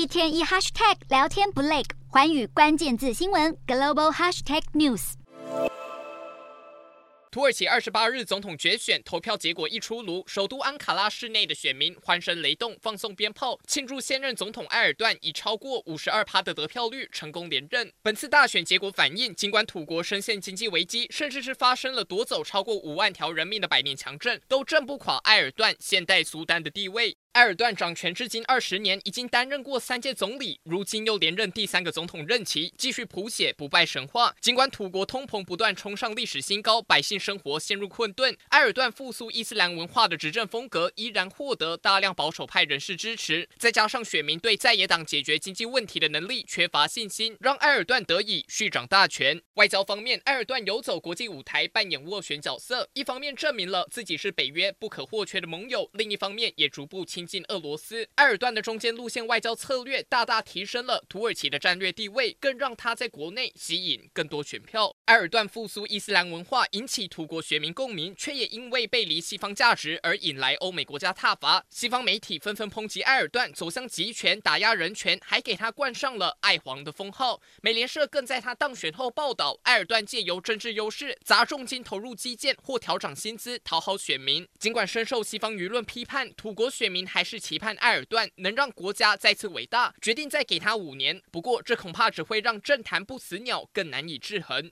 一天一 hashtag 聊天不累，环宇关键字新闻 global hashtag news。土耳其二十八日总统决选投票结果一出炉，首都安卡拉市内的选民欢声雷动，放送鞭炮，庆祝现任总统埃尔段以超过五十二趴的得票率成功连任。本次大选结果反映，尽管土国深陷经济危机，甚至是发生了夺走超过五万条人命的百年强震，都震不垮埃尔段现代苏丹的地位。埃尔段掌权至今二十年，已经担任过三届总理，如今又连任第三个总统任期，继续谱写不败神话。尽管土国通膨不断冲上历史新高，百姓生活陷入困顿，埃尔段复苏伊斯兰文化的执政风格依然获得大量保守派人士支持。再加上选民对在野党解决经济问题的能力缺乏信心，让埃尔段得以续掌大权。外交方面，埃尔段游走国际舞台，扮演斡旋角色，一方面证明了自己是北约不可或缺的盟友，另一方面也逐步亲近俄罗斯，埃尔段的中间路线外交策略大大提升了土耳其的战略地位，更让他在国内吸引更多选票。埃尔段复苏伊斯兰文化引起土国选民共鸣，却也因为背离西方价值而引来欧美国家挞伐。西方媒体纷纷抨击埃尔段走向极权、打压人权，还给他冠上了“爱皇”的封号。美联社更在他当选后报道，埃尔段借由政治优势砸重金投入基建或调涨薪资讨好选民。尽管深受西方舆论批判，土国选民还是。期盼埃尔段能让国家再次伟大，决定再给他五年。不过，这恐怕只会让政坛不死鸟更难以制衡。